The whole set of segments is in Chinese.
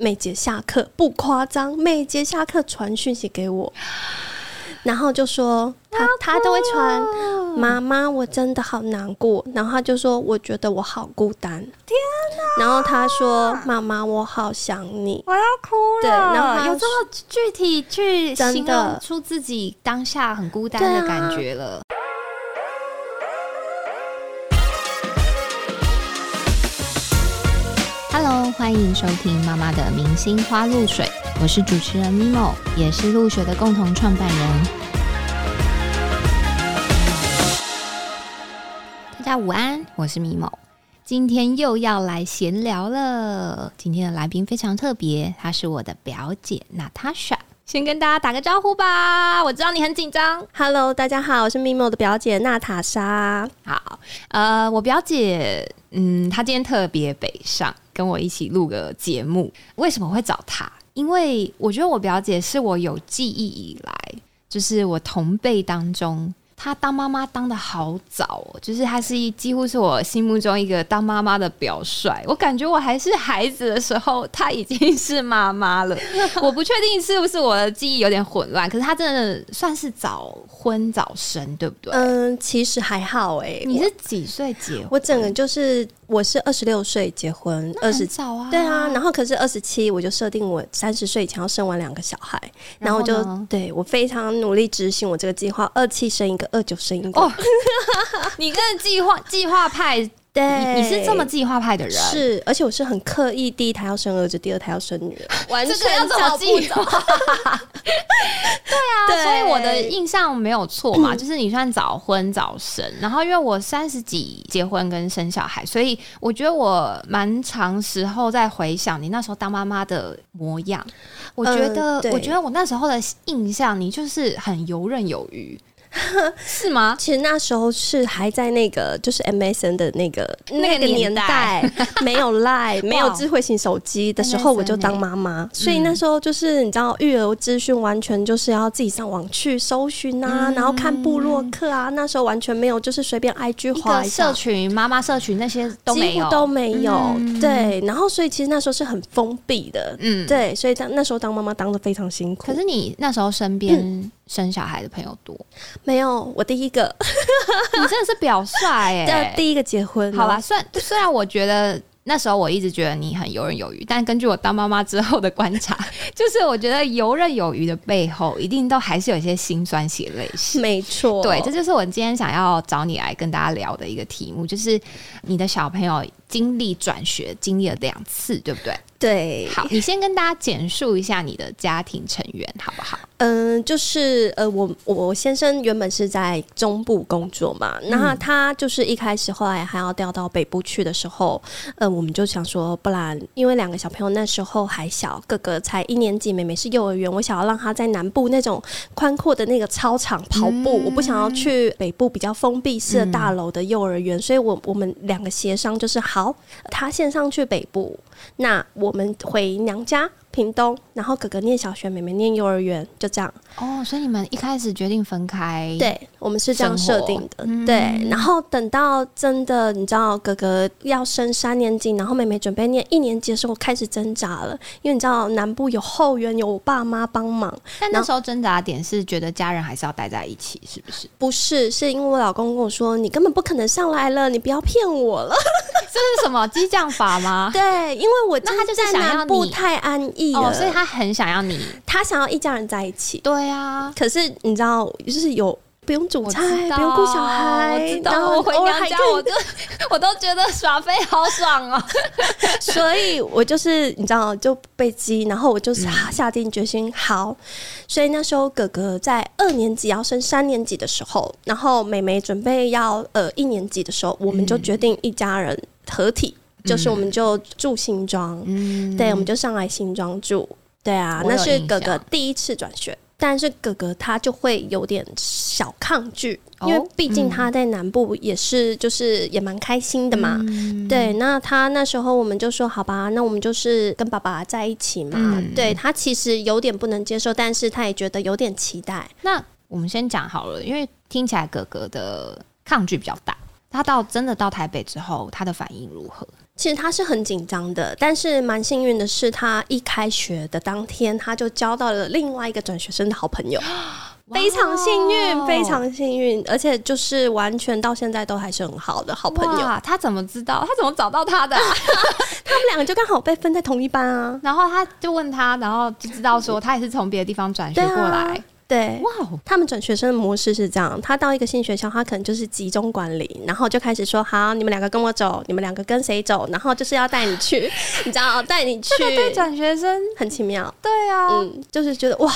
每节下课不夸张，每节下课传讯息给我，然后就说他他都会传妈妈，我真的好难过。然后他就说，我觉得我好孤单。天哪！然后他说，妈妈，我好想你。我要哭了。对然后有这么具体去形容出自己当下很孤单的感觉了。欢迎收听妈妈的明星花露水，我是主持人 Mimo，也是露水的共同创办人。大家午安，我是 Mimo，今天又要来闲聊了。今天的来宾非常特别，她是我的表姐 Natasha。先跟大家打个招呼吧，我知道你很紧张。Hello，大家好，我是 Mimo 的表姐娜塔莎。好，呃，我表姐，嗯，她今天特别北上，跟我一起录个节目。为什么会找他？因为我觉得我表姐是我有记忆以来，就是我同辈当中，她当妈妈当的好早哦，就是她是一几乎是我心目中一个当妈妈的表率。我感觉我还是孩子的时候，她已经是妈妈了。我不确定是不是我的记忆有点混乱，可是她真的算是早婚早生，对不对？嗯，其实还好哎、你是几岁结婚？我整个就是我是二十六岁结婚，二十早啊，对啊，然后可是二十七我就设定我三十岁以前要生完两个小孩，然后我就对我非常努力执行我这个计划，二七生一个，二九生一个。哦 你跟计划计划派，你对，你是这么计划派的人，是，而且我是很刻意，第一胎要生儿子，第二胎要生女儿，完 这个要怎么计划？对啊所以我的印象没有错嘛，就是你算早婚早生，然后因为我三十几结婚跟生小孩，所以我觉得我蛮长时候在回想你那时候当妈妈的模样。我觉得，我觉得我那时候的印象，你就是很游刃有余，是吗？其实那时候是还在那个就是 MSN 的那个那个年年代。没有 Line 没有智慧型手机的时候，我就当妈妈，所以那时候就是你知道育儿资讯完全就是要自己上网去搜寻啊，然后看部落客啊，那时候完全没有就是随便个划一下。社。群妈妈社群那些都没有，几乎都没有，嗯。对，然后所以其实那时候是很封闭的，嗯，对，所以当那时候当妈妈当的非常辛苦。可是你那时候身边生小孩的朋友多，没有，我第一个，你真的是表率哎、对，第一个结婚，好吧，虽然虽然我觉得那时候我一直觉得你很游刃有余，但根据我当妈妈之后的观察，就是我觉得游刃有余的背后，一定都还是有一些辛酸血泪史。没错，对，这就是我今天想要找你来跟大家聊的一个题目，就是你的小朋友经历转学经历了两次，对不对？对，好，你先跟大家简述一下你的家庭成员，好不好？嗯，就是呃，我我先生原本是在中部工作嘛，那他就是一开始后来还要调到北部去的时候，呃，我们就想说，不然因为两个小朋友那时候还小，哥哥才一年级，妹妹是幼儿园，我想要让他在南部那种宽阔的那个操场跑步，我不想要去北部比较封闭式的大楼的幼儿园，所以我我们两个协商就是好，他先上去北部，那我们回娘家。屏东，然后哥哥念小学，妹妹念幼儿园，就这样。哦，所以你们一开始决定分开，，对，我们是这样设定的。嗯对，然后等到真的，你知道哥哥要升三年级，然后妹妹准备念一年级的时候，开始挣扎了，因为你知道南部有后援，有我爸妈帮忙。但那时候挣扎点是觉得家人还是要待在一起，是不是？不是，是因为我老公跟我说，你根本不可能上来了，你不要骗我了。这是什么激将法吗？对，因为我那他就是在想要太安逸了，哦，所以他很想要你。他想要一家人在一起。对啊，可是你知道，就是有不用煮我菜，不用顾小孩，我知然道。后我回娘家，我就 我都觉得耍飞好爽哦。所以我就是你知道就被激，然后我就是下定决心好。所以那时候哥哥在二年级要升三年级的时候，然后妹妹准备要呃一年级的时候，我们就决定一家人合体，就是我们就住新庄，嗯，对，我们就上来新庄住。对啊，那是哥哥第一次转学。但是哥哥他就会有点小抗拒，因为哦毕竟嗯他在南部也是，就是也蛮开心的嘛。嗯对，那他那时候我们就说好吧，那我们就是跟爸爸在一起嘛。嗯对他其实有点不能接受，但是他也觉得有点期待。那我们先讲好了，因为听起来哥哥的抗拒比较大。他到真的到台北之后，他的反应如何？其实他是很紧张的，但是蛮幸运的是，他一开学的当天，他就交到了另外一个转学生的好朋友，非常幸运，非常幸运，而且就是完全到现在都还是很好的好朋友。他怎么知道？他怎么找到他的？他们两个就刚好被分在同一班啊。然后他就问他，然后就知道说他也是从别的地方转学过来。对，哇，他们转学生的模式是这样：他到一个新学校，他可能就是集中管理，然后就开始说：“好，你们两个跟我走，你们两个跟谁走？”然后就是要带你去，你知道，带你去。对转学生很奇妙。对啊，嗯，就是觉得哇，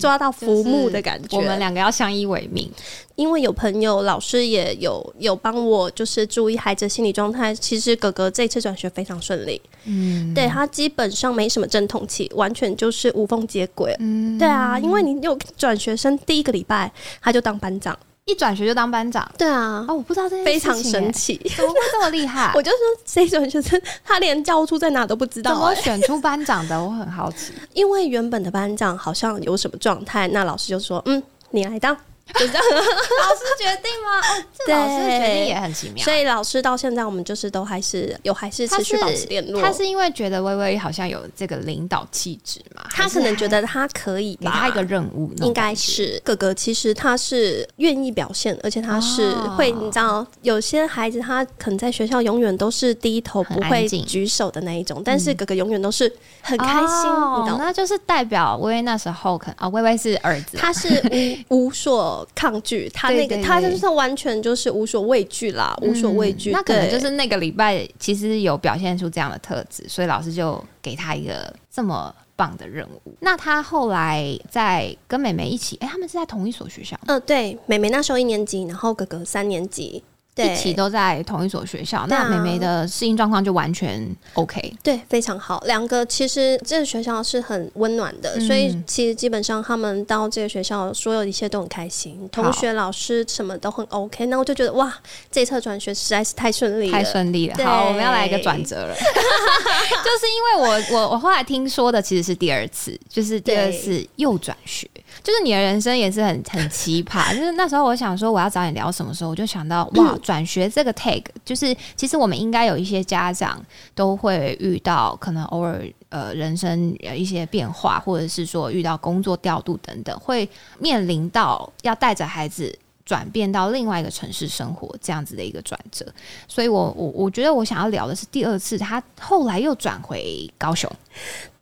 抓到浮木的感觉。我们两个要相依为命。因为有朋友、老师也有有帮我，就是注意孩子心理状态。其实哥哥这次转学非常顺利，嗯，对他基本上没什么阵痛期，完全就是无缝接轨。嗯，对啊，因为你有转学生第一个礼拜他就当班长，一转学就当班长。对啊，哦，我不知道这非常神奇，怎么会这么厉害？我就说这转学生他连教务处在哪都不知道，怎么选出班长的？我很好奇。因为原本的班长好像有什么状态，那老师就说：“嗯，你来当。”就这样，老师决定吗？哦，这老师决定也很奇妙。所以老师到现在，我们就是都还是有，还是持续保持联络。他是因为觉得微微好像有这个领导气质嘛？他可能觉得他可以给他一个任务，应该是哥哥。其实他是愿意表现，而且他是会，你知道，有些孩子他可能在学校永远都是低头不会举手的那一种，但是哥哥永远都是很开心。哦那就是代表微微那时候可能啊，微微是儿子，他是无无所。抗拒他那个，他就是完全就是无所畏惧啦，无所畏惧。那可能就是那个礼拜其实有表现出这样的特质，所以老师就给他一个这么棒的任务。那他后来在跟美美一起，哎，他们是在同一所学校。嗯，对，美美那时候一年级，然后哥哥三年级。一起都在同一所学校，那美眉的适应状况就完全 OK，对，非常好。两个其实这个学校是很温暖的，所以其实基本上他们到这个学校，所有一切都很开心，同学、老师什么都很 OK。那我就觉得哇，这次转学实在是太顺利了，太顺利了。好，我们要来一个转折了，就是因为我我我后来听说的其实是第二次，就是第二次又转学。就是你的人生也是很很奇葩，就是那时候我想说我要找你聊什么时候，我就想到哇，转学这个 tag，就是其实我们应该有一些家长都会遇到，可能偶尔呃人生一些变化，或者是说遇到工作调度等等，会面临到要带着孩子转变到另外一个城市生活这样子的一个转折。所以我我我觉得我想要聊的是第二次，他后来又转回高雄。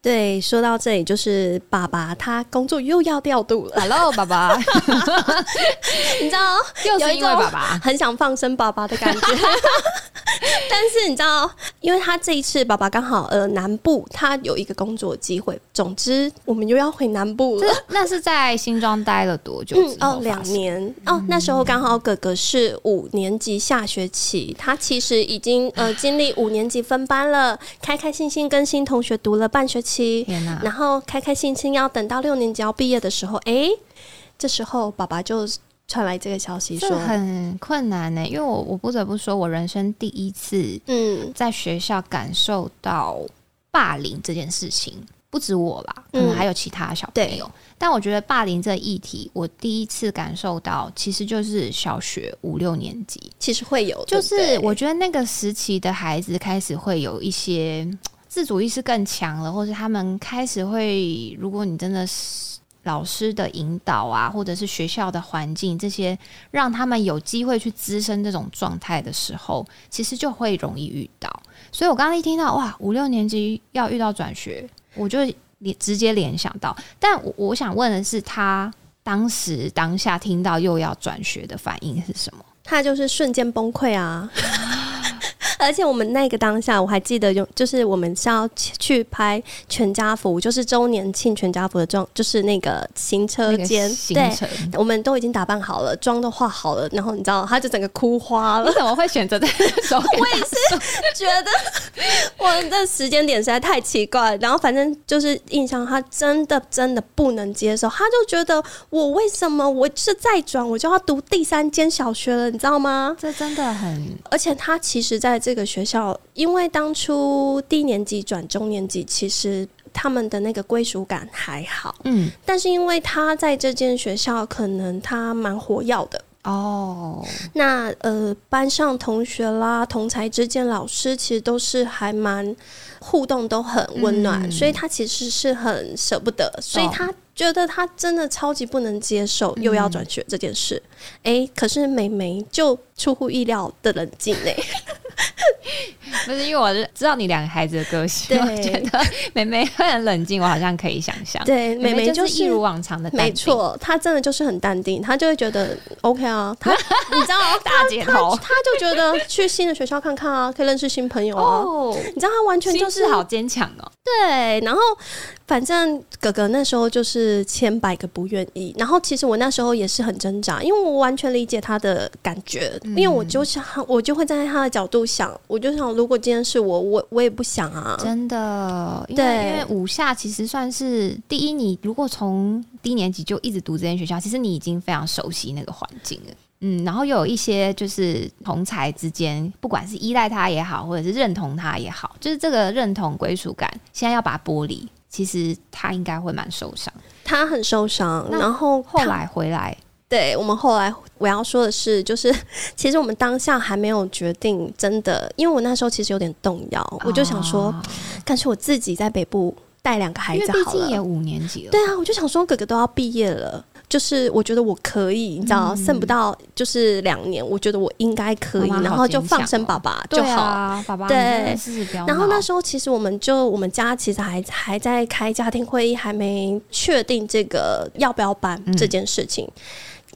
对，说到这里，就是爸爸他工作又要调度了。Hello，爸爸，你知道，又是因为爸爸 很想放生爸爸的感觉。但是你知道，因为他这一次爸爸刚好呃南部他有一个工作机会，总之我们又要回南部了。那是在新庄待了多久？哦，两年哦。那时候刚好哥哥是五年级下学期，他其实已经呃经历五年级分班了，开开心心跟新同学读了半学期，然后开开心心要等到六年级要毕业的时候，哎，这时候爸爸就。传来这个消息，说很困难呢，因为我我不得不说，我人生第一次嗯。在学校感受到霸凌这件事情，不止我啦，可能还有其他小朋友。但我觉得霸凌这议题，我第一次感受到，其实就是小学五六年级，其实会有，就是我觉得那个时期的孩子开始会有一些自主意识更强了，或者他们开始会，如果你真的是。老师的引导啊，或者是学校的环境，这些让他们有机会去滋生这种状态的时候，其实就会容易遇到。所以我刚刚一听到哇，五六年级要遇到转学，我就联直接联想到。但我我想问的是，他当时当下听到又要转学的反应是什么？他就是瞬间崩溃啊！而且我们那个当下，我还记得用，就是我们是要去拍全家福，就是周年庆全家福的妆，就是那个行车间，对，我们都已经打扮好了，妆都化好了，然后你知道，他就整个哭花了。你怎么会选择在时候？我也是觉得，我的时间点实在太奇怪。然后反正就是印象，他真的真的不能接受，他就觉得我为什么我是再转我就要读第三间小学了，你知道吗？这真的很，而且他其实在。这个学校，因为当初低年级转中年级，其实他们的那个归属感还好，嗯，但是因为他在这间学校，可能他蛮活跃的，哦，那呃，班上同学啦、同才之间，老师其实都是还蛮互动，都很温暖，嗯。所以他其实是很舍不得，所以他觉得他真的超级不能接受又要转学这件事。诶，可是美眉就出乎意料的冷静嘞、不是因为我知道你两个孩子的个性，对我觉得妹妹会很冷静，我好像可以想象。对，美眉妹就就是一如往常的淡定没，错，她真的就是很淡定，她就会觉得 OK 啊，她 你知道，大姐头她就觉得去新的学校看看啊，可以认识新朋友啊。哦，你知道，她完全就是好坚强哦。对，然后反正哥哥那时候就是千百个不愿意，然后其实我那时候也是很挣扎，因为我完全理解他的感觉，因为我就是，我就会站在他的角度想，我就想，如果今天是我，我我也不想啊。真的，因为对因为五下其实算是第一，你如果从低年级就一直读这间学校，其实你已经非常熟悉那个环境了。嗯，然后又有一些就是同才之间，不管是依赖他也好，或者是认同他也好，就是这个认同归属感，现在要把它剥离，其实他应该会蛮受伤。他很受伤，然后后来回来，对我们后来我要说的是，就是 其实我们当下还没有决定，真的，因为我那时候其实有点动摇，我就想说，哦干脆我自己在北部带两个孩因为子好毕竟也。五年级了，对啊，我就想说，哥哥都要毕业了。就是我觉得我可以，你知道，嗯。剩不到就是两年，我觉得我应该可以，然后就放生哦爸爸就好。啊，爸爸，对。然后那时候其实我们就我们家其实还还在开家庭会议，还没确定这个要不要搬嗯。这件事情。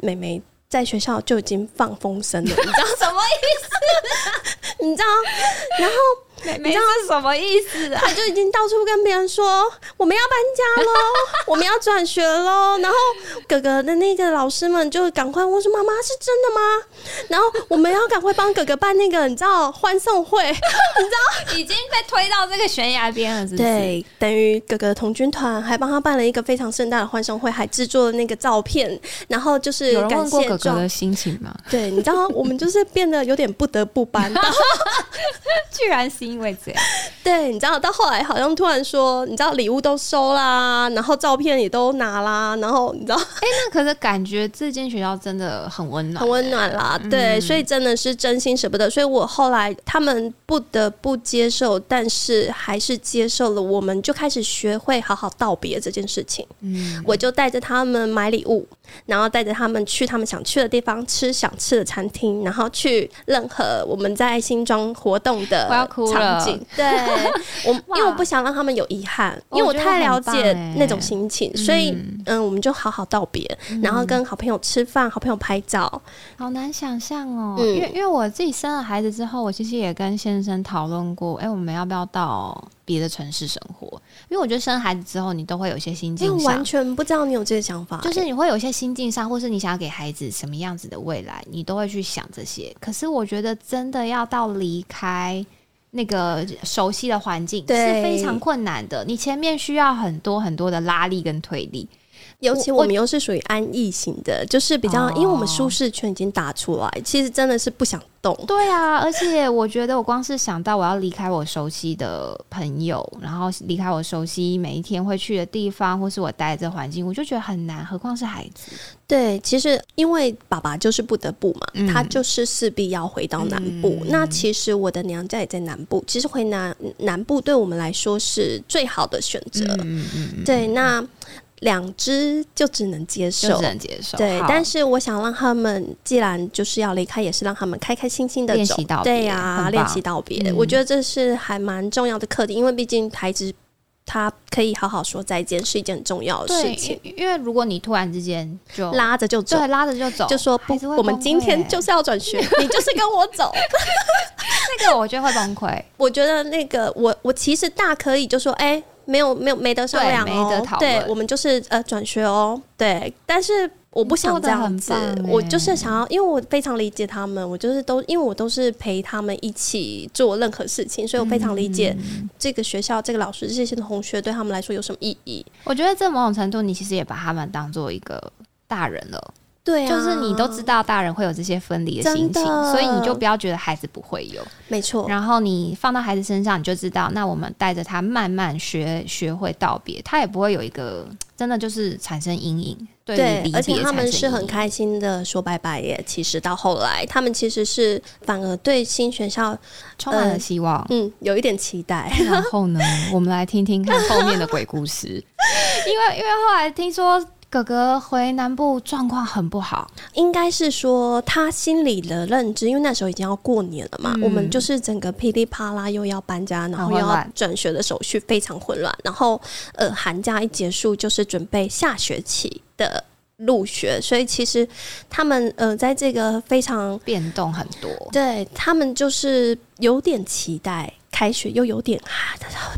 妹妹在学校就已经放风声了，你知道？什么意思？你知道，然后妹妹是什么意思啊？他就已经到处跟别人说我们要搬家喽，我们要转学喽。然后哥哥的那个老师们就赶快问说：“妈妈是真的吗？”然后我们要赶快帮哥哥办那个你知道欢送会，你知道已经被推到这个悬崖边了，是不是？对，等于哥哥童军团还帮他办了一个非常盛大的欢送会，还制作了那个照片，然后就是感谢哥哥的。心情吗？对，你知道我们就是变得有点不得不搬，居然是因为这样，对，你知道到后来好像突然说，你知道礼物都收啦，然后照片也都拿啦，然后你知道哎、那可是感觉这间学校真的很温暖、很温暖啦，对，所以真的是真心舍不得，所以我后来他们不得不接受，但是还是接受了，我们就开始学会好好道别这件事情。嗯，我就带着他们买礼物，然后带着他们去他们想去的地方，吃想吃的餐厅，然后去任何我们在新庄活动的场景。对 我，因为我不想让他们有遗憾，因为我太了解那种心情，所以嗯嗯，我们就好好道别，然后跟好朋友吃饭，好朋友拍照。好难想象哦。嗯因为因为我自己生了孩子之后，我其实也跟先生讨论过，哎、我们要不要到别的城市生活？因为我觉得生孩子之后，你都会有一些心境上完。全不知道你有这些想法，就是你会有一些心境上，或是你想要给孩子什么样子的未来，你都会去想这些。可是我觉得真的要到离开那个熟悉的环境是非常困难的，你前面需要很多很多的拉力跟推力。尤其我我们又是属于安逸型的，就是比较，哦因为我们舒适圈已经打出来，其实真的是不想动。对啊，而且我觉得我光是想到我要离开我熟悉的朋友，然后离开我熟悉每一天会去的地方，或是我待的这环境，我就觉得很难，何况是孩子。对，其实因为爸爸就是不得不嘛，嗯他就是势必要回到南部。那其实我的娘家也在南部，其实回南南部对我们来说是最好的选择。嗯嗯嗯，对，那两只就只能接受就只。能接受。对，但是我想让他们，既然就是要离开，也是让他们开开心心的走对呀、练习道别。嗯我觉得这是还蛮重要的课题，因为毕竟孩子他可以好好说再见，是一件很重要的事情。，因因为如果你突然之间就拉着就走，对拉着就走，就说不我们今天就是要转学，你就是跟我走。那个，我觉得会崩溃。我觉得那个我我其实大可以就说，哎、没有没有没得商量哦，没得讨论对我们就是呃转学哦，对，但是。我不想这样子我欸就是想要，因为我非常理解他们，我就是都因为我都是陪他们一起做任何事情，所以我非常理解嗯这个学校、这个老师、这些同学对他们来说有什么意义。我觉得这某种程度，你其实也把他们当做一个大人了。对啊，就是你都知道大人会有这些分离的心情，的所以你就不要觉得孩子不会有。没错，然后你放到孩子身上，你就知道，那我们带着他慢慢学学会道别，他也不会有一个真的就是产生阴影。对而且别他们是很开心的说拜拜耶。其实到后来，他们其实是反而对新学校，充满了希望。嗯，有一点期待。然后呢，我们来听听看后面的鬼故事，因为因为后来听说哥哥回南部状况很不好，应该是说他心里的认知，因为那时候已经要过年了嘛，嗯我们就是整个噼里啪啦又要搬家，然后又要转学的手续非常混乱，然后呃寒假一结束就是准备下学期的入学，所以其实他们呃在这个非常变动很多。对他们就是有点期待开学，又有点啊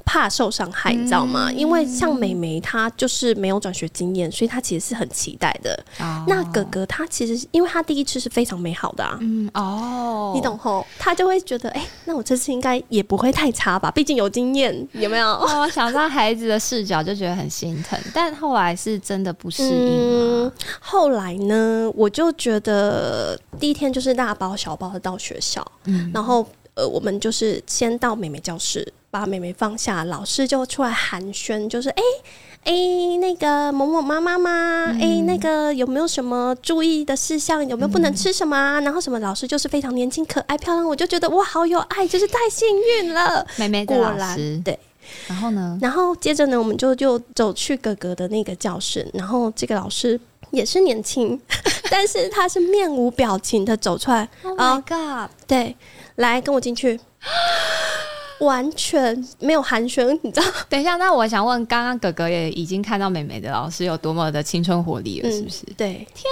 怕受伤害，你知道吗？因为像美眉她就是没有转学经验，所以她其实是很期待的。哦那哥哥他其实因为他第一次是非常美好的啊。嗯哦，你懂后，他就会觉得，哎、那我这次应该也不会太差吧？毕竟有经验，有没有？哦，想到孩子的视角就觉得很心疼，但后来是真的不适应吗？后来呢，我就觉得第一天就是大包小包的到学校，嗯然后呃，我们就是先到妹妹教室，把妹妹放下，老师就出来寒暄，就是哎。哎、那个某某妈妈吗？哎、嗯那个有没有什么注意的事项？有没有不能吃什么啊？然后什么老师就是非常年轻、可爱、漂亮，我就觉得哇，好有爱，就是太幸运了。妹妹的老果然师，对，然后呢？然后接着呢，我们就就走去哥哥的那个教室，然后这个老师也是年轻，但是他是面无表情的走出来，Oh 啊 my god！对，来跟我进去，完全没有寒暄，你知道？等一下，那我想问，刚刚哥哥也已经看到美美的老师有多么的青春活力了，是不是？对。天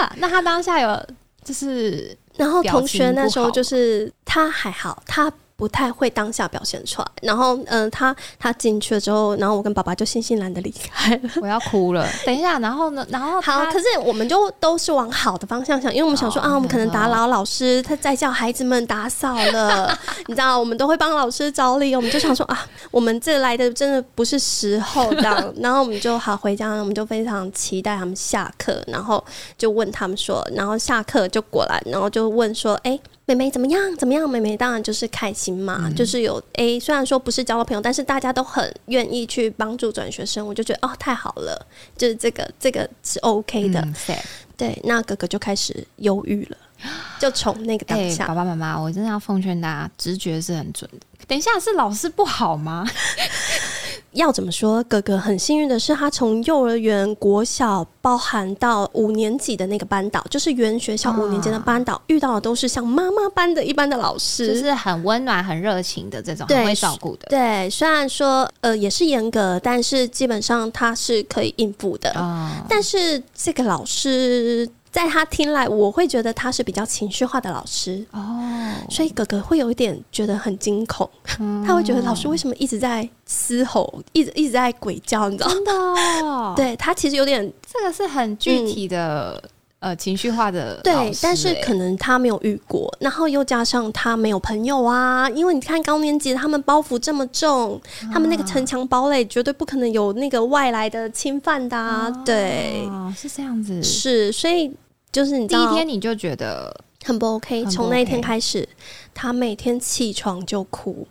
哪，那他当下有就是然后同学那时候就是他还好，他不太会当下表现出来。然后，嗯、他他进去了之后，然后我跟爸爸就悻悻然的离开了。我要哭了。等一下，然后呢？然后好，可是我们就都是往好的方向想，因为我们想说、哦啊，我们可能打扰老师，他在叫孩子们打扫了，你知道，我们都会帮老师找理由，我们就想说啊，我们这来的真的不是时候这样，然后我们就好回家，我们就非常期待他们下课，然后就问他们说，然后下课就过来，然后就问说，哎、妹妹怎么样？怎么样？妹妹当然就是开心嘛，就是有诶，虽然说不是交到朋友，但是大家都很愿意去帮助转学生，我就觉得哦，太好了，就是这个这个是 OK 的。嗯对，那哥哥就开始忧郁了，就从那个当哎，下，爸爸妈妈，我真的要奉劝大家，直觉是很准的。等一下，是老师不好吗？要怎么说？哥哥很幸运的是，他从幼儿园、国小，包含到五年级的那个班导，就是原学校五年级的班导，遇到的都是像妈妈般的一般的老师，就是很温暖、很热情的这种，对很会照顾的。对，虽然说呃也是严格，但是基本上他是可以应付的。啊，但是这个老师在他听来，我会觉得他是比较情绪化的老师，哦，所以哥哥会有一点觉得很惊恐，他会觉得老师为什么一直在嘶吼，一直一直在鬼叫，你知道吗？真的哦，对他其实有点这个是很具体的、呃情绪化的老对，但是欸。可能他没有遇过，然后又加上他没有朋友啊，因为你看高年级他们包袱这么重，他们那个城墙堡垒绝对不可能有那个外来的侵犯的、啊，对，哦，是这样子。是，所以就是你知第一天你就觉得很不 OK，从那一天开始，他每天起床就哭。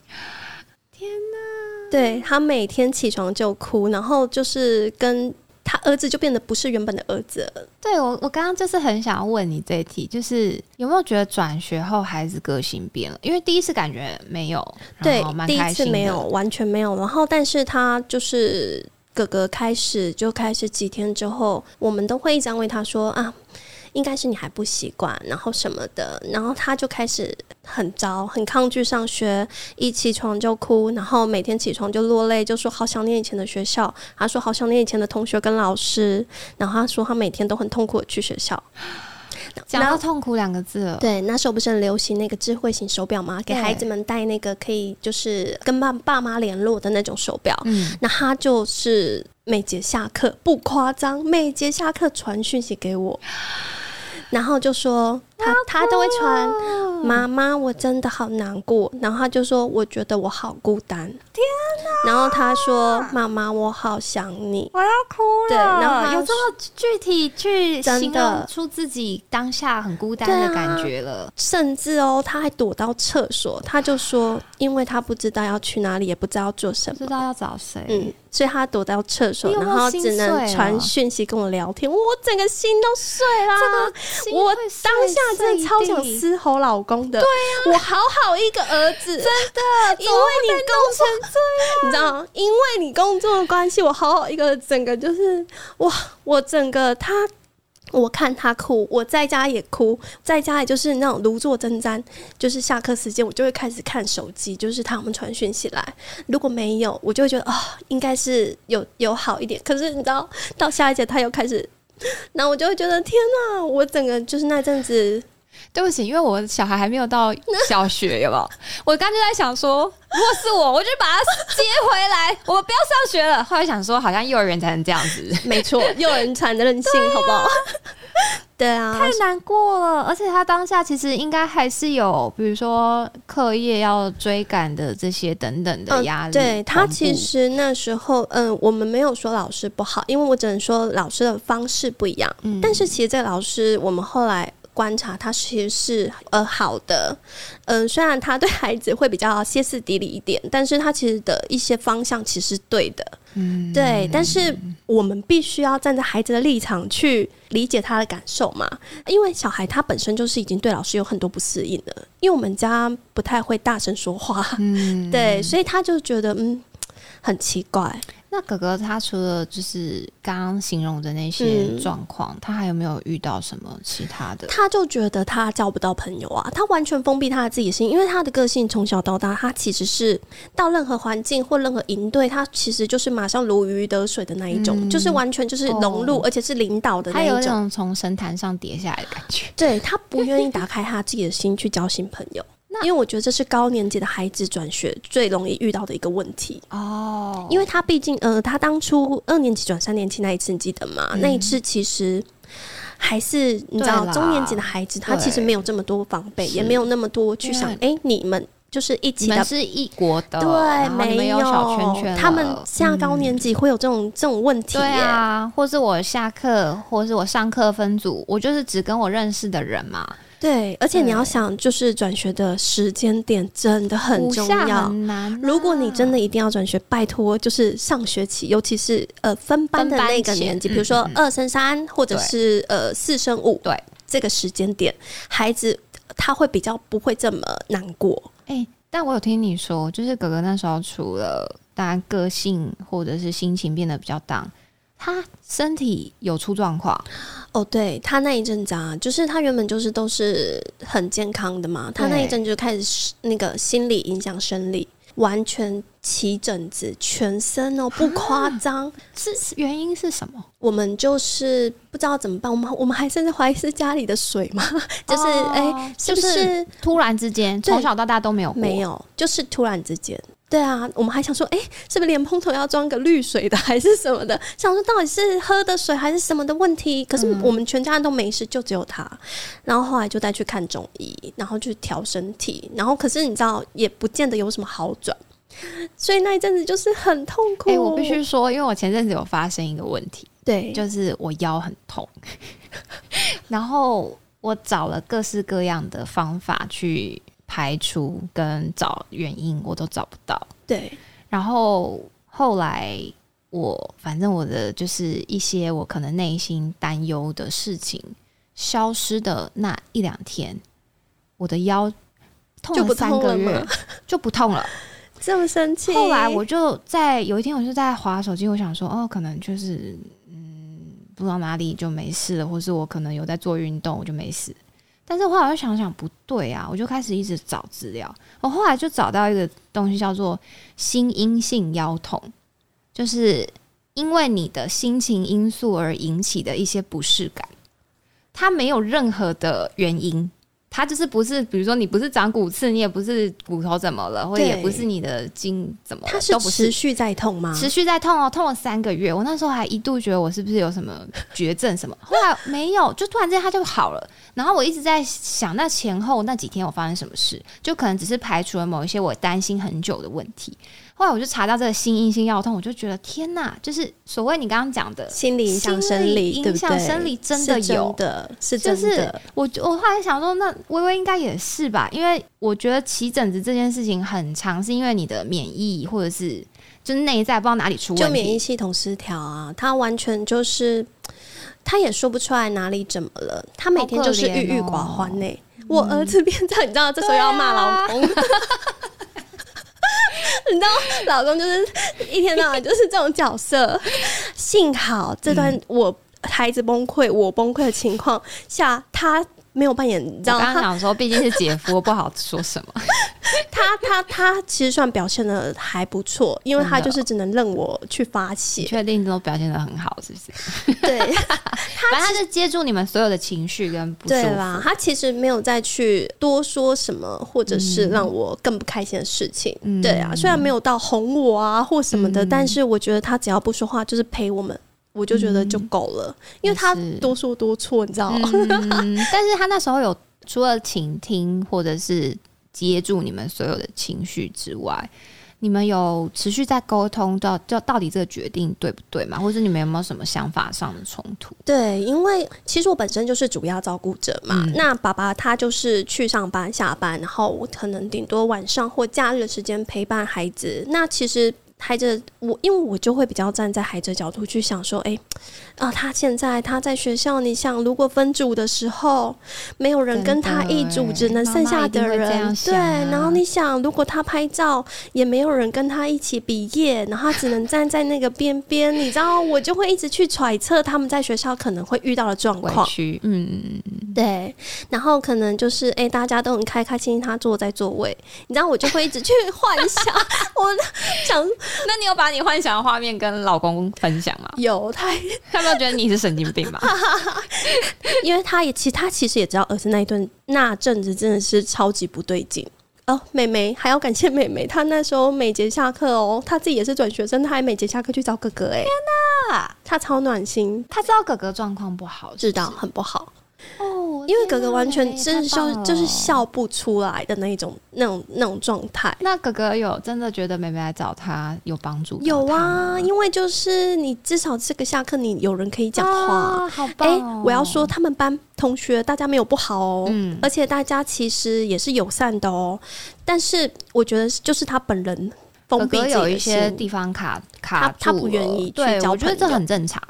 天哪，对他每天起床就哭，然后就是跟他儿子就变得不是原本的儿子了。对我我刚刚就是很想要问你这一题，就是有没有觉得转学后孩子个性变了？因为第一次感觉没有，对第一次没有，完全没有。然后，但是他就是哥哥开始就开始几天之后，我们都会一直安慰他说啊。应该是你还不习惯，然后什么的，然后他就开始很糟，很抗拒上学，一起床就哭，然后每天起床就落泪，就说好想念以前的学校，他说好想念以前的同学跟老师，然后他说他每天都很痛苦的去学校，讲到痛苦两个字了，对，那时候不是很流行那个智慧型手表吗？给孩子们戴那个可以就是跟爸爸妈联络的那种手表。嗯，那他就是每节下课不夸张，每节下课传讯息给我，然后就说他他都会传妈妈，我真的好难过。然后他就说，我觉得我好孤单。天哪！然后他说，妈妈，我好想你。我要哭了。对然后有这么具体去真的形容出自己当下很孤单的感觉了。甚至哦，他还躲到厕所，他就说，因为他不知道要去哪里，也不知道要做什么。不知道要找谁？嗯，所以他躲到厕所，有有然后只能传讯息跟我聊天，我整个心都碎了。我当下真的超想嘶吼老公的，对呀、我好好一个儿子，真的，因为你工作这样，你知道吗？因为你工作的关系，我好好一个整个就是哇，我整个他。我看他哭，我在家也哭，在家也就是那种如坐针毡，就是下课时间我就会开始看手机，就是他们传讯息来，如果没有，我就会觉得啊、应该是有有好一点。可是你知道，到下一节他又开始，然后我就会觉得天哪，我整个就是那阵子，对不起，因为我小孩还没有到小学，有没有？我刚就在想说，如果是我，我就把他接回来，我们不要上学了。后来想说，好像幼儿园才能这样子，没错，幼儿园才能任性，好不好？对啊，太难过了。而且他当下其实应该还是有，比如说课业要追赶的这些等等的压力。嗯对他其实那时候，嗯，我们没有说老师不好，因为我只能说老师的方式不一样。嗯但是其实这个老师，我们后来观察，他其实是呃好的。嗯、虽然他对孩子会比较歇斯底里一点，但是他其实的一些方向其实是对的。嗯对，但是我们必须要站在孩子的立场去理解他的感受嘛，因为小孩他本身就是已经对老师有很多不适应了，因为我们家不太会大声说话，嗯，对，所以他就觉得嗯很奇怪。那哥哥他除了就是刚刚形容的那些嗯状况，他还有没有遇到什么其他的？他就觉得他交不到朋友啊，他完全封闭他的自己的心，因为他的个性从小到大，他其实是到任何环境或任何营队，他其实就是马上如鱼得水的那一种，嗯就是完全就是融入，哦而且是领导的那他有一。种从神坛上跌下来的感觉。对他不愿意打开他自己的心去交新朋友。因为我觉得这是高年级的孩子转学最容易遇到的一个问题，哦。因为他毕竟呃，他当初二年级转三年级那一次，你记得吗？嗯。那一次其实还是你知道中年级的孩子，他其实没有这么多防备，也没有那么多去想，哎、你们就是一起的。是一国的，对，没有小圈圈，他们下高年级会有这种、这种问题对。啊，或是我下课，或是我上课分组，我就是只跟我认识的人嘛，对，而且你要想，就是转学的时间点真的很重要。很难啊、如果你真的一定要转学，拜托，就是上学期，尤其是呃分班的那个年纪，比如说二升三，或者是呃四升五，对这个时间点，孩子他会比较不会这么难过。哎、但我有听你说，就是哥哥那时候除了大家个性或者是心情变得比较荡，他身体有出状况，哦，对他那一阵子啊，就是他原本就是都是很健康的嘛，他那一阵就开始那个心理影响生理，完全起疹子，全身哦不夸张。是是原因是什么？我们就是不知道怎么办，我们我们还甚至怀疑是家里的水嘛，就是哦哎、是不就是是突然之间，从小到大都没有过没有，就是突然之间。对啊，我们还想说，哎、是不是莲蓬头要装个滤水的，还是什么的？想说到底是喝的水还是什么的问题？可是嗯我们全家人都没事，就只有他。然后后来就带去看中医，然后去调身体，然后可是你知道，也不见得有什么好转，所以那一阵子就是很痛苦。哎、我必须说，因为我前阵子有发生一个问题，对，就是我腰很痛，然后我找了各式各样的方法去排除跟找原因，我都找不到。对，然后后来我反正我的就是一些我可能内心担忧的事情消失的那一两天，我的腰痛了三个月 就不痛了。这么生气。后来我就在有一天，我就在划手机，我想说，哦，可能就是嗯，不知道哪里就没事了，或是我可能有在做运动，我就没事。但是后来我想想不对啊，我就开始一直找资料。我后来就找到一个东西叫做心因性腰痛，就是因为你的心情因素而引起的一些不适感，它没有任何的原因，它就是不是，比如说你不是长骨刺，你也不是骨头怎么了，或者也不是你的筋怎么了，它是持续在痛吗？持续在痛哦，痛了三个月。我那时候还一度觉得我是不是有什么绝症什么，后来没有，就突然之间它就好了。然后我一直在想，那前后那几天我发生什么事，就可能只是排除了某一些我担心很久的问题。后来我就查到这个心因性药痛，我就觉得天哪，就是所谓你刚刚讲的心理影响生理，影响生理真的有的，是真的。我我后来想说，那微微应该也是吧，因为我觉得起疹子这件事情很长，是因为你的免疫或者是就是内在不知道哪里出问题，就免疫系统失调啊，他完全就是他也说不出来哪里怎么了，他每天就是郁郁寡欢呢。我儿子变这，你知道，这时候要骂老公。你知道，老公就是一天到晚就是这种角色。幸好这段我孩子崩溃、我崩溃的情况下，他。没有扮演，你知道？刚刚想说，毕竟是姐夫，不好说什么。他他他其实算表现的还不错，因为他就是只能任我去发泄。确定都表现的很好，是不是？对，反正他是接住你们所有的情绪跟不对啦。他其实没有再去多说什么，或者是让我更不开心的事情。对啊，虽然没有到哄我啊或什么的，但是我觉得他只要不说话，就是陪我们。我就觉得就够了，因为他多说多错，你知道吗？但是他那时候有除了倾听或者是接住你们所有的情绪之外，你们有持续在沟通到到到底这个决定对不对嘛？或者你们有没有什么想法上的冲突？对，因为其实我本身就是主要照顾者嘛，那爸爸他就是去上班下班，然后我可能顶多晚上或假日的时间陪伴孩子。那其实。孩子，我因为我就会比较站在孩子的角度去想说，哎，啊，他现在他在学校，你想如果分组的时候没有人跟他一组，只能剩下的人，对，然后你想如果他拍照也没有人跟他一起毕业，然后他只能站在那个边边，你知道，我就会一直去揣测他们在学校可能会遇到的状况，嗯，对，然后可能就是哎，大家都很开开心心，他坐在座位，你知道，我就会一直去幻想，我想。那你有把你幻想的画面跟老公分享吗？有，他他没有觉得你是神经病吗？因为他也其实他其实也知道儿子那一顿那阵子真的是超级不对劲哦。妹妹还要感谢妹妹，她那时候每节下课哦，她自己也是转学生，她还每节下课去找哥哥。哎，天哪，她超暖心，她知道哥哥状况不好，知道很不好。哦，因为哥哥完全真笑，就是笑不出来的那种、那种、那种状态。那哥哥有真的觉得妹妹来找他有帮助？有啊，因为就是你至少这个下课你有人可以讲话，好棒。哎，我要说他们班同学大家没有不好哦，嗯，而且大家其实也是友善的哦。但是我觉得就是他本人封闭，有一些地方卡卡住，他不愿意去交我觉得这很正常。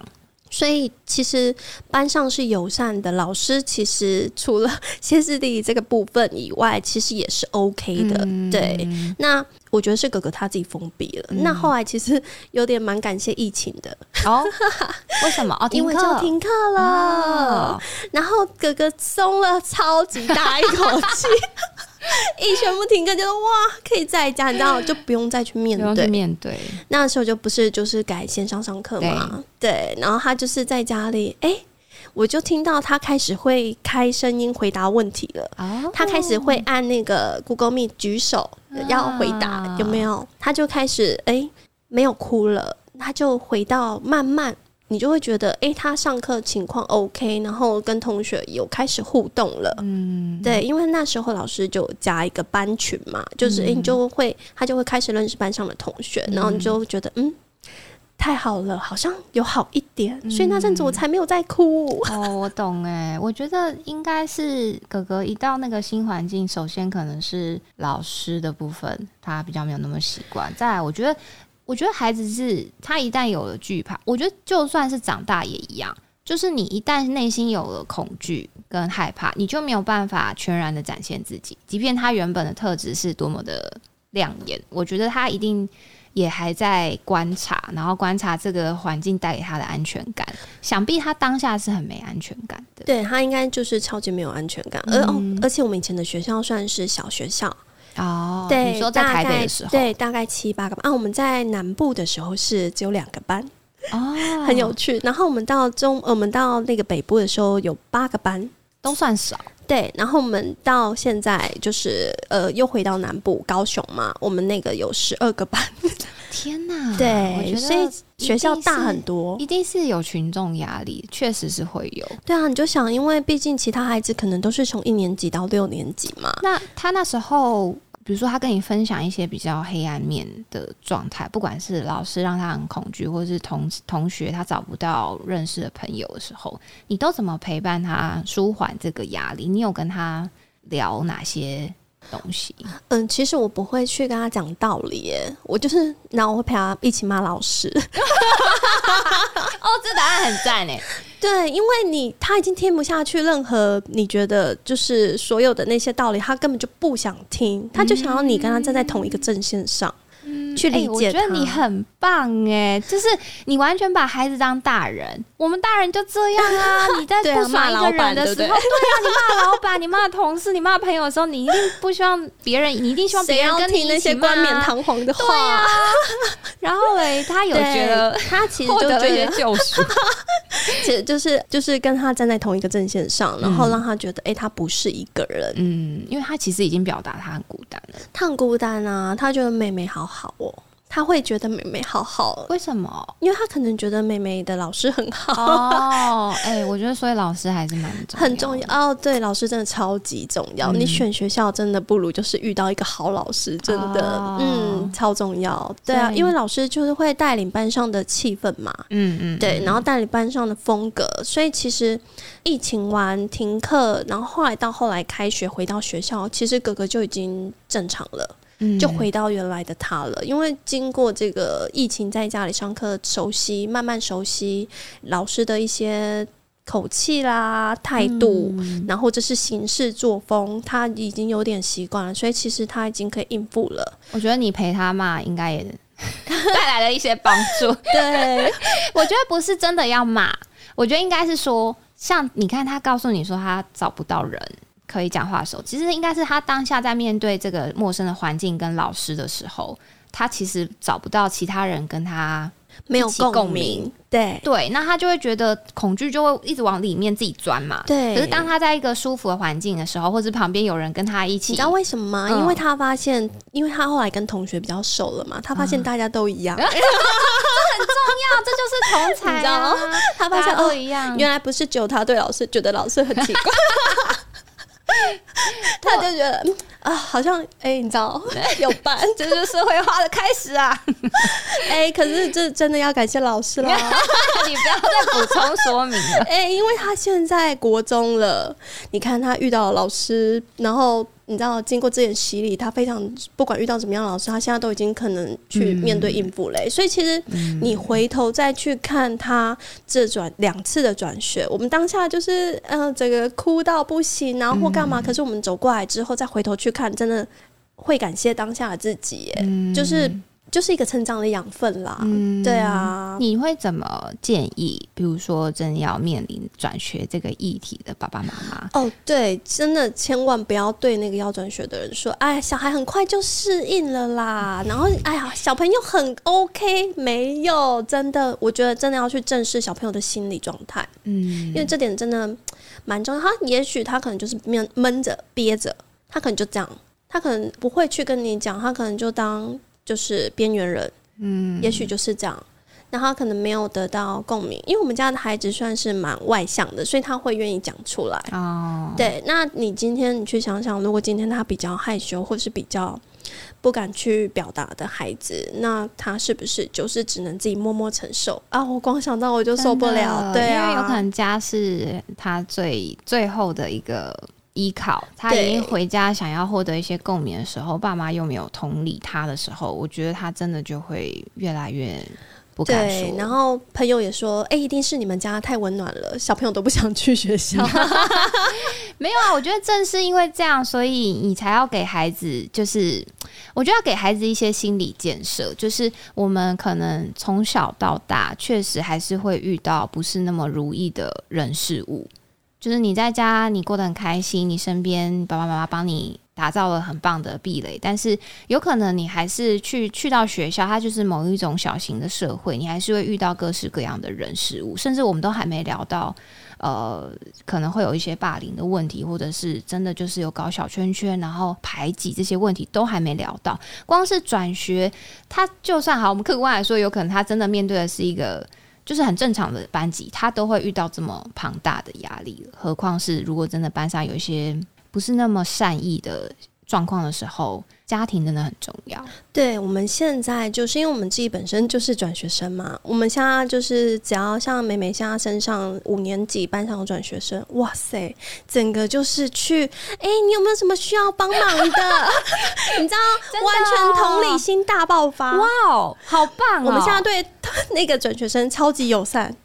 所以其实班上是友善的，老师其实除了歇斯底里这个部分以外，其实也是 OK 的。对，那我觉得是哥哥他自己封闭了。那后来其实有点蛮感谢疫情的哦。为什么？哦，因为就停课了，然后哥哥松了超级大一口气。一全部停课，觉得哇，可以在家，你知道，就不用再去面对面对。那时候就不是就是改线上上课嘛，对。然后他就是在家里，哎，我就听到他开始会开声音回答问题了。哦，他开始会按那个 Google Meet 举手要回答，有没有？他就开始哎，没有哭了，他就回到慢慢。你就会觉得，哎，他上课情况 OK，然后跟同学有开始互动了。嗯，对，因为那时候老师就加一个班群嘛，就是哎，你就会他就会开始认识班上的同学，然后你就觉得，嗯，太好了，好像有好一点，所以那阵子我才没有再哭。哦，我懂哎，我觉得应该是哥哥一到那个新环境，首先可能是老师的部分，他比较没有那么习惯。再来，我觉得。我觉得孩子是他一旦有了惧怕，我觉得就算是长大也一样，就是你一旦内心有了恐惧跟害怕，你就没有办法全然的展现自己，即便他原本的特质是多么的亮眼，我觉得他一定也还在观察，然后观察这个环境带给他的安全感。想必他当下是很没安全感的，对他应该就是超级没有安全感。而哦，而且我们以前的学校算是小学校。哦，对，你说在台北的时候，对，大概七八个班啊。我们在南部的时候是只有两个班，哦，很有趣。然后我们到中，我们到那个北部的时候有八个班，都算少。对，然后我们到现在就是呃，又回到南部高雄嘛，我们那个有十二个班，天哪！对，所以学校大很多，一定是有群众压力，确实是会有。对啊，你就想，因为毕竟其他孩子可能都是从一年级到六年级嘛，那他那时候。比如说，他跟你分享一些比较黑暗面的状态，不管是老师让他很恐惧，或是同同学他找不到认识的朋友的时候，你都怎么陪伴他舒缓这个压力？你有跟他聊哪些东西？嗯，其实我不会去跟他讲道理，耶，我就是，然后我会陪他一起骂老师。哦，这答案很赞诶。对，因为你他已经听不下去任何你觉得就是所有的那些道理，他根本就不想听，他就想要你跟他站在同一个阵线上。去理解，我觉得你很棒哎，就是你完全把孩子当大人，我们大人就这样啊。你在不爽一个人的时候，对啊，你骂老板，你骂同事，你骂朋友的时候，你一定不希望别人，你一定希望别人跟你那些冠冕堂皇的话。然后嘞，他有觉得他其实就觉得救赎，其实就是就是跟他站在同一个阵线上，然后让他觉得哎，他不是一个人，嗯，因为他其实已经表达他很孤单了，他很孤单啊，他觉得妹妹好好哦。他会觉得妹妹好好，为什么？因为他可能觉得妹妹的老师很好哦。哎，我觉得所以老师还是蛮重很重要哦。对，老师真的超级重要。你选学校真的不如就是遇到一个好老师，真的，嗯，超重要。对啊，因为老师就是会带领班上的气氛嘛，嗯嗯，对，然后带领班上的风格。所以其实疫情完停课，然后后来到后来开学回到学校，其实哥哥就已经正常了。就回到原来的他了，因为经过这个疫情，在家里上课熟悉，慢慢熟悉老师的一些口气啦、态度，然后这是行事作风，他已经有点习惯了，所以其实他已经可以应付了。我觉得你陪他骂，应该也 带来了一些帮助。对，我觉得不是真的要骂，我觉得应该是说，像你看，他告诉你说他找不到人。可以讲话的时候，其实应该是他当下在面对这个陌生的环境跟老师的时候，他其实找不到其他人跟他没有共鸣。对对，那他就会觉得恐惧就会一直往里面自己钻嘛。对。可是当他在一个舒服的环境的时候，或者旁边有人跟他一起，你知道为什么吗？因为他发现，因为他后来跟同学比较熟了嘛，他发现大家都一样，这很重要，这就是同才啊。他发现都一样，原来不是只有他对老师觉得老师很奇怪。他就觉得啊，好像哎，你知道 有伴，这就是社会化的开始啊！哎，可是这真的要感谢老师了，你不要再补充说明了。哎，因为他现在国中了，你看他遇到老师，然后。你知道，经过这点洗礼，他非常不管遇到怎么样老师，他现在都已经可能去面对应付嘞。所以其实你回头再去看他这转两次的转学，我们当下就是嗯，这个哭到不行，然后或干嘛。可是我们走过来之后，再回头去看，真的会感谢当下的自己，就是。就是一个成长的养分啦，对啊。你会怎么建议？比如说，真要面临转学这个议题的爸爸妈妈？哦，对，真的千万不要对那个要转学的人说：“哎，小孩很快就适应了啦。”然后，哎呀，小朋友很 OK，没有，真的，我觉得真的要去正视小朋友的心理状态。嗯，因为这点真的蛮重要。他也许他可能就是闷闷着憋着，他可能就这样，他可能不会去跟你讲，他可能就当。就是边缘人，嗯，也许就是这样。那他可能没有得到共鸣，因为我们家的孩子算是蛮外向的，所以他会愿意讲出来。哦，对。那你今天你去想想，如果今天他比较害羞，或是比较不敢去表达的孩子，那他是不是就是只能自己默默承受啊？我光想到我就受不了。对啊，因为有可能家是他最最后的一个。依靠他已经回家，想要获得一些共鸣的时候，爸妈又没有同理他的时候，我觉得他真的就会越来越不敢说。然后朋友也说：“哎，一定是你们家太温暖了，小朋友都不想去学校。”没有啊，我觉得正是因为这样，所以你才要给孩子，就是我觉得要给孩子一些心理建设，就是我们可能从小到大，确实还是会遇到不是那么如意的人事物。就是你在家你过得很开心，你身边爸爸妈妈帮你打造了很棒的壁垒，但是有可能你还是去去到学校，它就是某一种小型的社会，你还是会遇到各式各样的人事物，甚至我们都还没聊到，呃，可能会有一些霸凌的问题，或者是真的就是有搞小圈圈，然后排挤这些问题都还没聊到。光是转学，他就算好，我们客观来说，有可能他真的面对的是一个。就是很正常的班级，他都会遇到这么庞大的压力了，何况是如果真的班上有一些不是那么善意的状况的时候。家庭真的很重要。对，我们现在就是因为我们自己本身就是转学生嘛，我们现在就是只要像美美现在身上五年级班上有转学生，哇塞，整个就是去，哎，你有没有什么需要帮忙的？你知道，完全同理心大爆发，哇哦，好棒！哦我们现在对 那个转学生超级友善。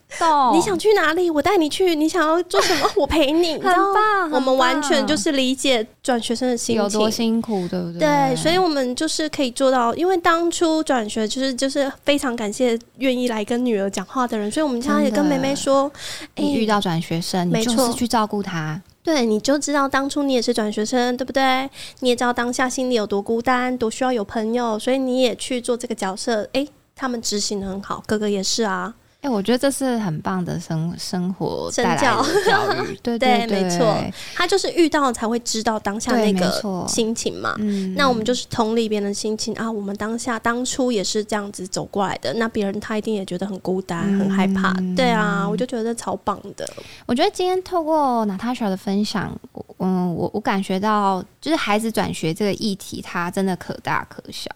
你想去哪里？我带你去。你想要做什么？我陪你。很棒，我们完全就是理解转学生的心情有多辛苦，对不对？对，所以我们就是可以做到。因为当初转学就是就是非常感谢愿意来跟女儿讲话的人，所以我们家也跟梅梅说，你遇到转学生，你就是去照顾他。对，你就知道当初你也是转学生，对不对？你也知道当下心里有多孤单，多需要有朋友，所以你也去做这个角色。哎，他们执行的很好，哥哥也是啊。哎，我觉得这是很棒的生生活身教教育，对对，没错，他就是遇到才会知道当下那个心情嘛。嗯，那我们就是同理别人的心情啊，我们当下当初也是这样子走过来的，那别人他一定也觉得很孤单、很害怕。对啊，我就觉得超棒的。我觉得今天透过 Natasha 的分享，嗯，我我感觉到就是孩子转学这个议题，它真的可大可小。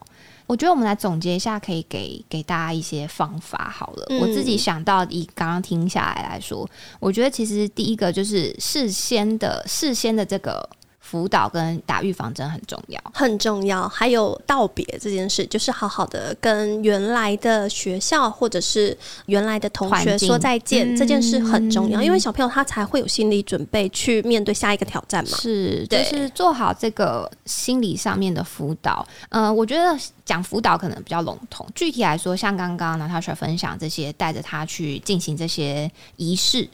我觉得我们来总结一下，可以给给大家一些方法好了。我自己想到，以刚刚听下来来说，我觉得其实第一个就是事先的事先的这个。辅导跟打预防针很重要，很重要。还有道别这件事，就是好好的跟原来的学校或者是原来的同学说再见，这件事很重要，因为小朋友他才会有心理准备去面对下一个挑战嘛。是，就是做好这个心理上面的辅导。嗯，我觉得讲辅导可能比较笼统，具体来说，像刚刚呢，他说分享这些，带着他去进行这些仪式。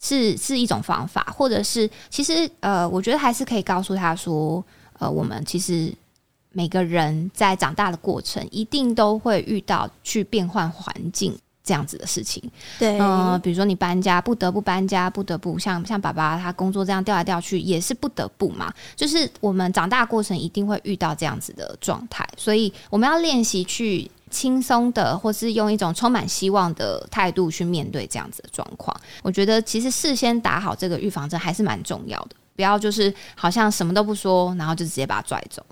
是是一种方法，或者是其实呃，我觉得还是可以告诉他说，呃，我们其实每个人在长大的过程，一定都会遇到去变换环境这样子的事情。对，嗯，比如说你搬家，不得不搬家，不得不像像爸爸他工作这样调来调去，也是不得不嘛。就是我们长大过程一定会遇到这样子的状态，所以我们要练习去。轻松的，或是用一种充满希望的态度去面对这样子的状况，我觉得其实事先打好这个预防针还是蛮重要的，不要就是好像什么都不说，然后就直接把他拽走。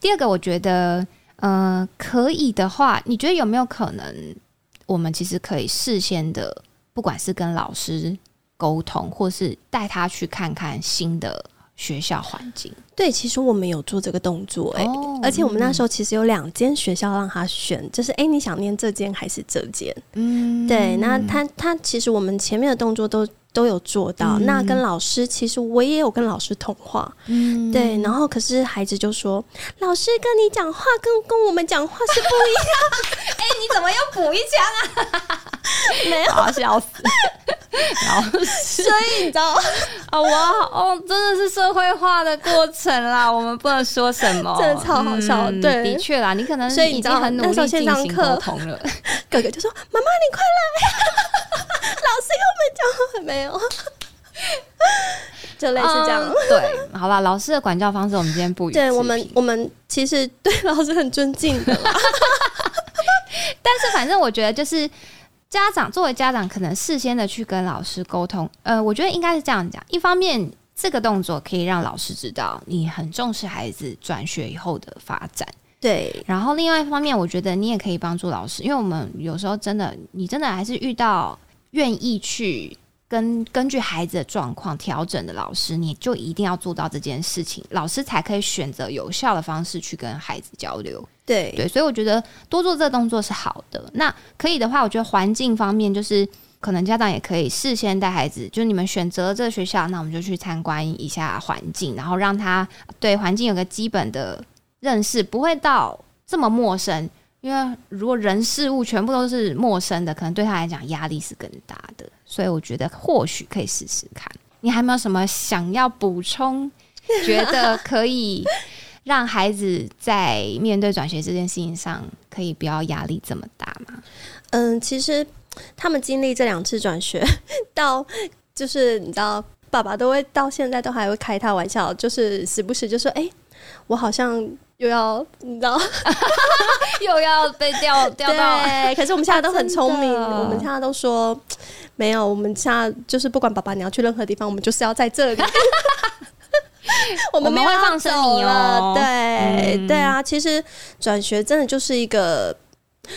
第二个，我觉得，呃，可以的话，你觉得有没有可能，我们其实可以事先的，不管是跟老师沟通，或是带他去看看新的。学校环境。对，其实我们有做这个动作哎，而且我们那时候其实有两间学校让他选，就是哎，你想念这间还是这间？嗯，对，那他他其实我们前面的动作都都有做到。那跟老师，其实我也有跟老师通话，嗯，对，然后可是孩子就说，老师跟你讲话跟跟我们讲话是不一样。哎，你怎么又补一枪啊？没有，笑死。然后，所以你知道啊，我哦，真的是社会化的过程啦。我们不能说什么，真的超好笑。对，的确啦，你可能所以已经很努力进行沟通了。哥哥就说：“妈妈，你快来！”老师跟我们讲没有，就类似这样。对，好吧，老师的管教方式我们今天不对我们，我们其实对老师很尊敬的啦。但是反正我觉得就是。家长作为家长，可能事先的去跟老师沟通。呃，我觉得应该是这样讲：一方面，这个动作可以让老师知道你很重视孩子转学以后的发展。对。然后，另外一方面，我觉得你也可以帮助老师，因为我们有时候真的，你真的还是遇到愿意去跟根据孩子的状况调整的老师，你就一定要做到这件事情，老师才可以选择有效的方式去跟孩子交流。对对，所以我觉得多做这个动作是好的。那可以的话，我觉得环境方面，就是可能家长也可以事先带孩子，就是你们选择这个学校，那我们就去参观一下环境，然后让他对环境有个基本的认识，不会到这么陌生。因为如果人事物全部都是陌生的，可能对他来讲压力是更大的。所以我觉得或许可以试试看。你还没有什么想要补充？觉得可以让孩子在面对转学这件事情上，可以不要压力这么大吗？嗯，其实他们经历这两次转学，到就是你知道，爸爸都会到现在都还会开他玩笑，就是时不时就说：“哎，我好像又要你知道，又要被调 调到。”对，可是我们现在都很聪明，我们现在都说没有，我们现在就是不管爸爸你要去任何地方，我们就是要在这里。我们会放生你哦，对对啊，其实转学真的就是一个，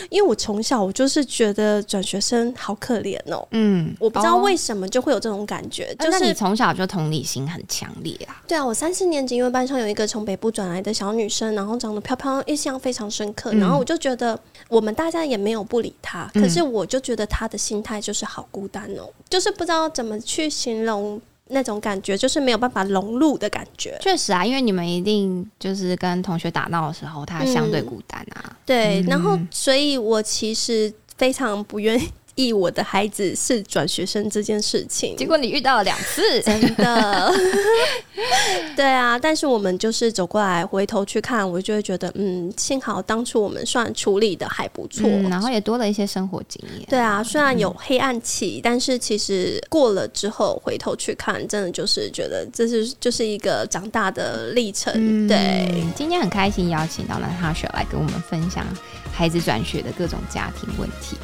因为我从小我就是觉得转学生好可怜哦，嗯，我不知道为什么就会有这种感觉，就是你从小就同理心很强烈啊。对啊，我三四年级因为班上有一个从北部转来的小女生，然后长得漂漂，印象非常深刻，然后我就觉得我们大家也没有不理她，可是我就觉得她的心态就是好孤单哦，就是不知道怎么去形容。那种感觉就是没有办法融入的感觉。确实啊，因为你们一定就是跟同学打闹的时候，他相对孤单啊。对，然后所以我其实非常不愿意。意我的孩子是转学生这件事情，结果你遇到了两次，真的。对啊，但是我们就是走过来，回头去看，我就会觉得，嗯，幸好当初我们算处理的还不错，然后也多了一些生活经验。对啊，虽然有黑暗期，但是其实过了之后，回头去看，真的就是觉得这是就是一个长大的历程。对，今天很开心邀请到了哈雪来跟我们分享孩子转学的各种家庭问题。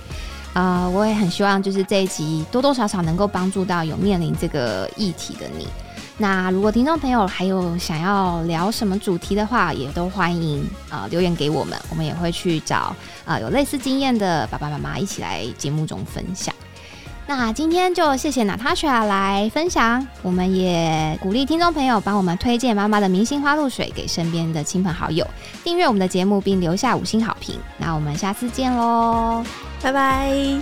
啊，我也很希望就是这一集多多少少能够帮助到有面临这个议题的你。那如果听众朋友还有想要聊什么主题的话，也都欢迎啊留言给我们，我们也会去找啊有类似经验的爸爸妈妈一起来节目中分享。那今天就谢谢 Natasha 来分享，我们也鼓励听众朋友帮我们推荐妈妈的明星花露水给身边的亲朋好友，订阅我们的节目并留下五星好评。那我们下次见喽，拜拜。